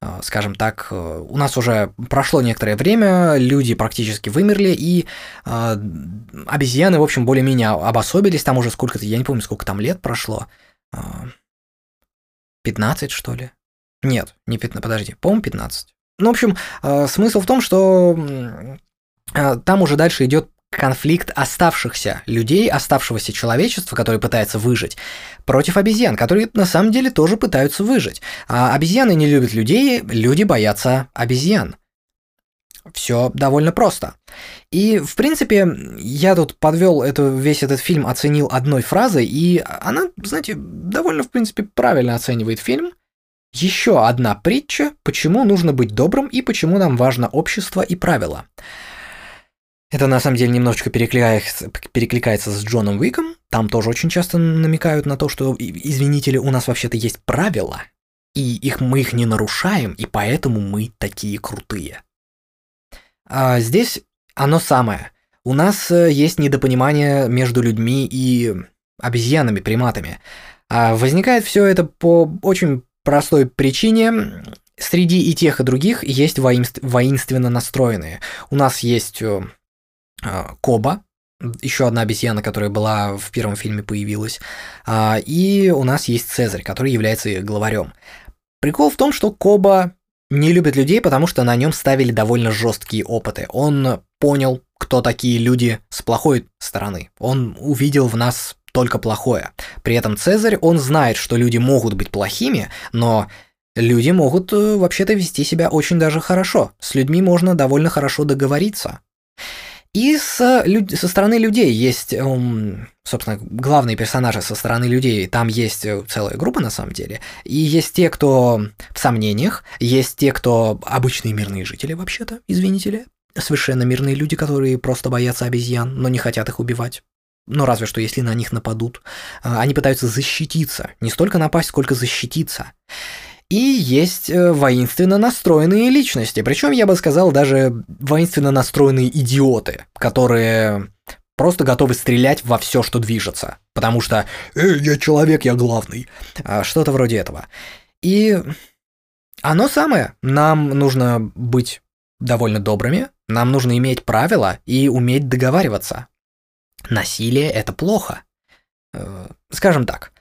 э, скажем так, у нас уже прошло некоторое время, люди практически вымерли, и обезьяны, в общем, более-менее обособились. Там уже сколько-то, я не помню, сколько там лет прошло. Э, 15, что ли? Нет, не 15, подожди, по-моему, 15. Ну, в общем, смысл в том, что там уже дальше идет конфликт оставшихся людей, оставшегося человечества, которое пытается выжить, против обезьян, которые на самом деле тоже пытаются выжить. А обезьяны не любят людей, люди боятся обезьян. Все довольно просто. И, в принципе, я тут подвел эту, весь этот фильм, оценил одной фразой, и она, знаете, довольно, в принципе, правильно оценивает фильм. Еще одна притча, почему нужно быть добрым и почему нам важно общество и правила. Это на самом деле немножечко перекликается, перекликается с Джоном Уиком. Там тоже очень часто намекают на то, что, извините ли, у нас вообще-то есть правила, и их мы их не нарушаем, и поэтому мы такие крутые. А здесь оно самое. У нас э, есть недопонимание между людьми и обезьянами, приматами. А возникает все это по очень простой причине. Среди и тех, и других есть воинственно настроенные. У нас есть э, Коба, еще одна обезьяна, которая была в первом фильме появилась. А, и у нас есть Цезарь, который является главарем. Прикол в том, что Коба не любит людей, потому что на нем ставили довольно жесткие опыты. Он понял, кто такие люди с плохой стороны. Он увидел в нас только плохое. При этом Цезарь, он знает, что люди могут быть плохими, но люди могут э, вообще-то вести себя очень даже хорошо. С людьми можно довольно хорошо договориться. И с, со стороны людей есть, эм, собственно, главные персонажи со стороны людей. Там есть э, целая группа на самом деле. И есть те, кто в сомнениях, есть те, кто обычные мирные жители вообще-то, извините ли. Совершенно мирные люди, которые просто боятся обезьян, но не хотят их убивать. Ну, разве что, если на них нападут. А, они пытаются защититься. Не столько напасть, сколько защититься. И есть э, воинственно настроенные личности, причем я бы сказал даже воинственно настроенные идиоты, которые просто готовы стрелять во все, что движется, потому что «Эй, я человек, я главный», а, что-то вроде этого. И оно самое, нам нужно быть довольно добрыми, нам нужно иметь правила и уметь договариваться. Насилие – это плохо. Э, скажем так,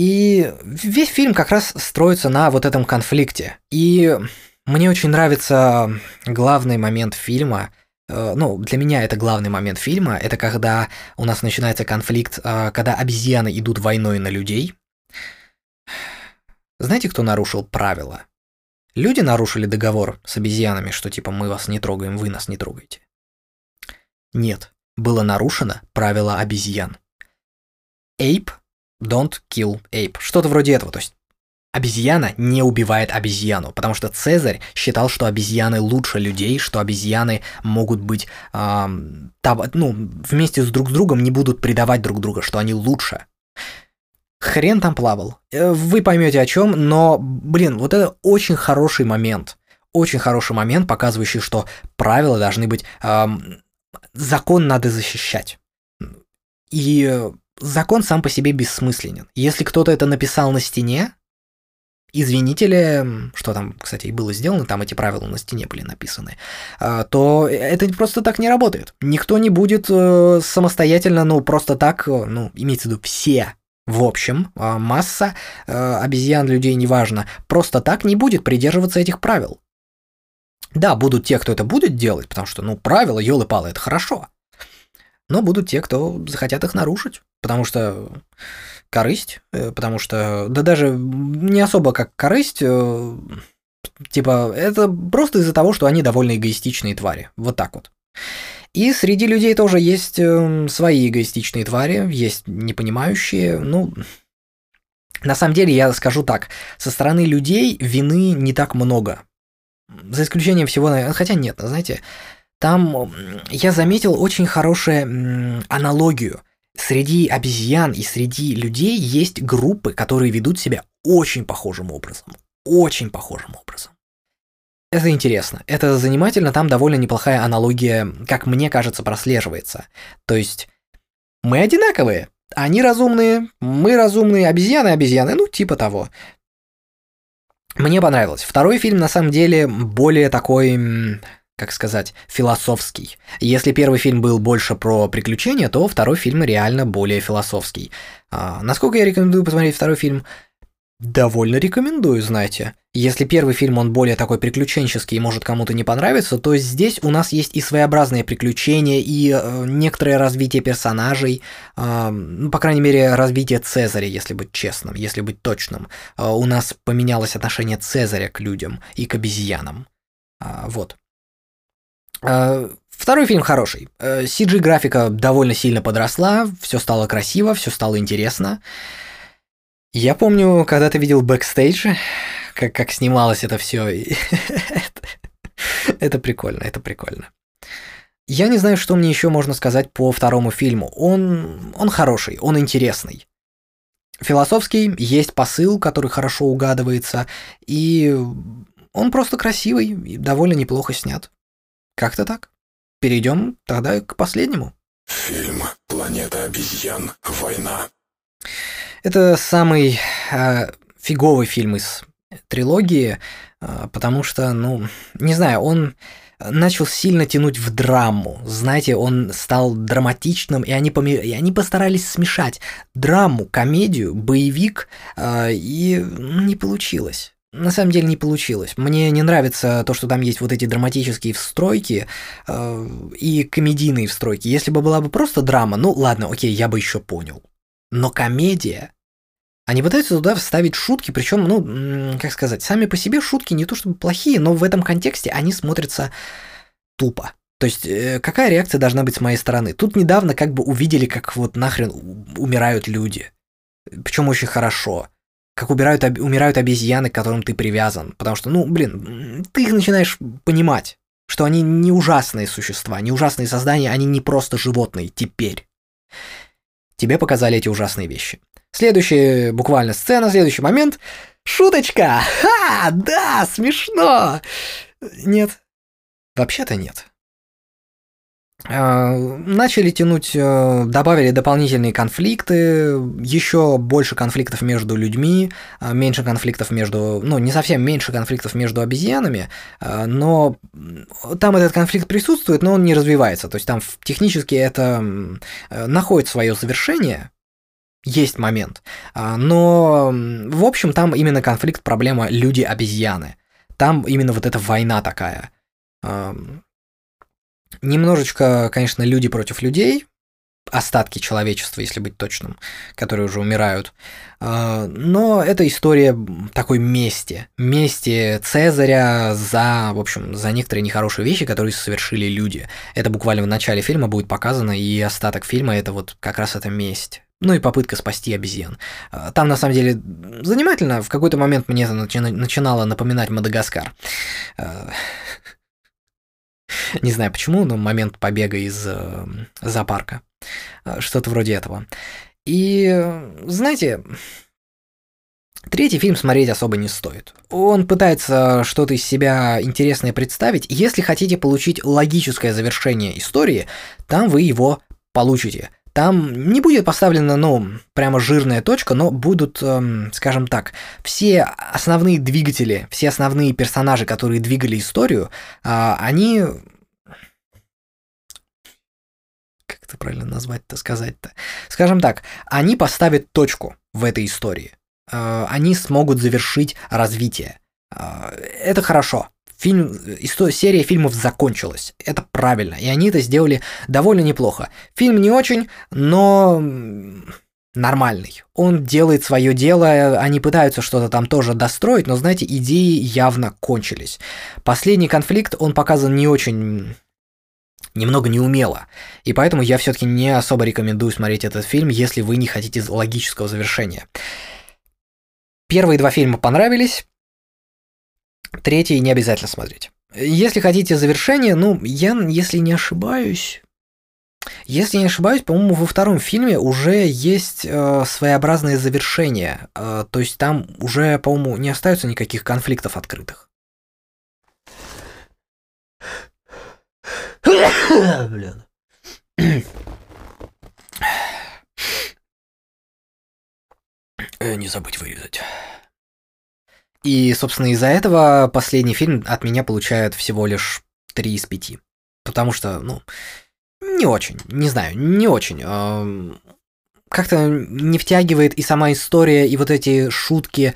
и весь фильм как раз строится на вот этом конфликте. И мне очень нравится главный момент фильма. Э, ну, для меня это главный момент фильма. Это когда у нас начинается конфликт, э, когда обезьяны идут войной на людей. Знаете, кто нарушил правила? Люди нарушили договор с обезьянами, что типа мы вас не трогаем, вы нас не трогаете. Нет, было нарушено правило обезьян. Эйп Don't kill ape. Что-то вроде этого. То есть обезьяна не убивает обезьяну, потому что Цезарь считал, что обезьяны лучше людей, что обезьяны могут быть, эм, таб, ну, вместе с друг с другом не будут предавать друг друга, что они лучше. Хрен там плавал. Э, вы поймете о чем, но, блин, вот это очень хороший момент. Очень хороший момент, показывающий, что правила должны быть... Эм, закон надо защищать. И закон сам по себе бессмысленен. Если кто-то это написал на стене, извините ли, что там, кстати, и было сделано, там эти правила на стене были написаны, а, то это просто так не работает. Никто не будет э, самостоятельно, ну, просто так, э, ну, имеется в виду все в общем, а, масса э, обезьян, людей, неважно, просто так не будет придерживаться этих правил. Да, будут те, кто это будет делать, потому что, ну, правила, елы-палы, это хорошо но будут те, кто захотят их нарушить, потому что корысть, э, потому что, да даже не особо как корысть, э, типа, это просто из-за того, что они довольно эгоистичные твари, вот так вот. И среди людей тоже есть э, свои эгоистичные твари, есть непонимающие, ну, на самом деле я скажу так, со стороны людей вины не так много, за исключением всего, хотя нет, знаете, там я заметил очень хорошую аналогию. Среди обезьян и среди людей есть группы, которые ведут себя очень похожим образом. Очень похожим образом. Это интересно, это занимательно, там довольно неплохая аналогия, как мне кажется, прослеживается. То есть мы одинаковые, они разумные, мы разумные, обезьяны обезьяны, ну типа того. Мне понравилось. Второй фильм на самом деле более такой как сказать, философский. Если первый фильм был больше про приключения, то второй фильм реально более философский. А, насколько я рекомендую посмотреть второй фильм? Довольно рекомендую, знаете. Если первый фильм, он более такой приключенческий и может кому-то не понравиться, то здесь у нас есть и своеобразные приключения, и э, некоторое развитие персонажей, э, ну, по крайней мере, развитие Цезаря, если быть честным, если быть точным. Э, у нас поменялось отношение Цезаря к людям и к обезьянам. Э, вот. Э, второй фильм хороший. CG-графика э, довольно сильно подросла, все стало красиво, все стало интересно. Я помню, когда ты видел бэкстейдж, как, как снималось это все. это прикольно, это прикольно. Я не знаю, что мне еще можно сказать по второму фильму. Он, он хороший, он интересный. Философский, есть посыл, который хорошо угадывается, и он просто красивый и довольно неплохо снят. Как-то так. Перейдем тогда к последнему. Фильм «Планета обезьян. Война». Это самый э, фиговый фильм из трилогии, э, потому что, ну, не знаю, он начал сильно тянуть в драму. Знаете, он стал драматичным, и они, поми... и они постарались смешать драму, комедию, боевик, э, и не получилось. На самом деле не получилось. Мне не нравится то, что там есть вот эти драматические встройки э, и комедийные встройки. Если бы была бы просто драма, ну ладно, окей, я бы еще понял. Но комедия они пытаются туда вставить шутки, причем, ну, как сказать, сами по себе шутки не то чтобы плохие, но в этом контексте они смотрятся тупо. То есть, э, какая реакция должна быть с моей стороны? Тут недавно как бы увидели, как вот нахрен умирают люди. Причем очень хорошо. Как умирают, умирают обезьяны, к которым ты привязан. Потому что, ну, блин, ты их начинаешь понимать, что они не ужасные существа, не ужасные создания, они не просто животные теперь. Тебе показали эти ужасные вещи. Следующая буквально сцена, следующий момент. Шуточка! Ха! Да, смешно! Нет. Вообще-то нет. А, начали тянуть, э, добавили дополнительные конфликты, еще больше конфликтов между людьми, а, меньше конфликтов между, ну, не совсем меньше конфликтов между обезьянами, но там этот конфликт присутствует, но он не развивается. То есть там технически это э, находит свое завершение, есть момент. Но, в общем, там именно конфликт, проблема люди-обезьяны. Там именно вот эта война такая. Немножечко, конечно, люди против людей, остатки человечества, если быть точным, которые уже умирают. А, но это история такой мести. Мести Цезаря за, в общем, за некоторые нехорошие вещи, которые совершили люди. Это буквально в начале фильма будет показано, и остаток фильма это вот как раз эта месть. Ну и попытка спасти обезьян. А, там, на самом деле, занимательно. В какой-то момент мне это начинало напоминать Мадагаскар. Не знаю почему, но момент побега из э, зоопарка. А, что-то вроде этого. И, знаете, Третий фильм смотреть особо не стоит. Он пытается что-то из себя интересное представить. Если хотите получить логическое завершение истории, там вы его получите. Там не будет поставлена, ну, прямо жирная точка, но будут, эм, скажем так, все основные двигатели, все основные персонажи, которые двигали историю, э, они... Как это правильно назвать-то, сказать-то? Скажем так, они поставят точку в этой истории. Э, они смогут завершить развитие. Э, это хорошо фильм, история, серия фильмов закончилась. Это правильно, и они это сделали довольно неплохо. Фильм не очень, но нормальный. Он делает свое дело, они пытаются что-то там тоже достроить, но, знаете, идеи явно кончились. Последний конфликт, он показан не очень немного неумело. И поэтому я все-таки не особо рекомендую смотреть этот фильм, если вы не хотите логического завершения. Первые два фильма понравились, Третий не обязательно смотреть. Если хотите завершение, ну, я, если не ошибаюсь, если не ошибаюсь, по-моему, во втором фильме уже есть э, своеобразное завершение. Э, то есть там уже, по-моему, не остается никаких конфликтов открытых. Блин. Э, не забыть вырезать. И, собственно, из-за этого последний фильм от меня получает всего лишь 3 из 5. Потому что, ну, не очень, не знаю, не очень. Как-то не втягивает и сама история, и вот эти шутки.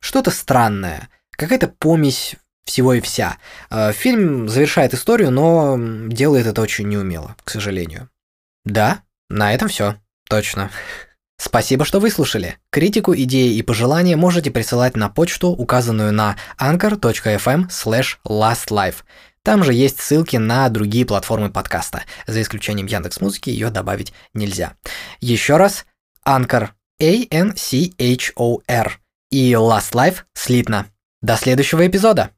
Что-то странное. Какая-то помесь всего и вся. А, фильм завершает историю, но делает это очень неумело, к сожалению. Да, на этом все. Точно. Спасибо, что выслушали. Критику, идеи и пожелания можете присылать на почту, указанную на anchor.fm slash lastlife. Там же есть ссылки на другие платформы подкаста. За исключением Яндекс Музыки ее добавить нельзя. Еще раз, Anchor, A-N-C-H-O-R и Last Life слитно. До следующего эпизода!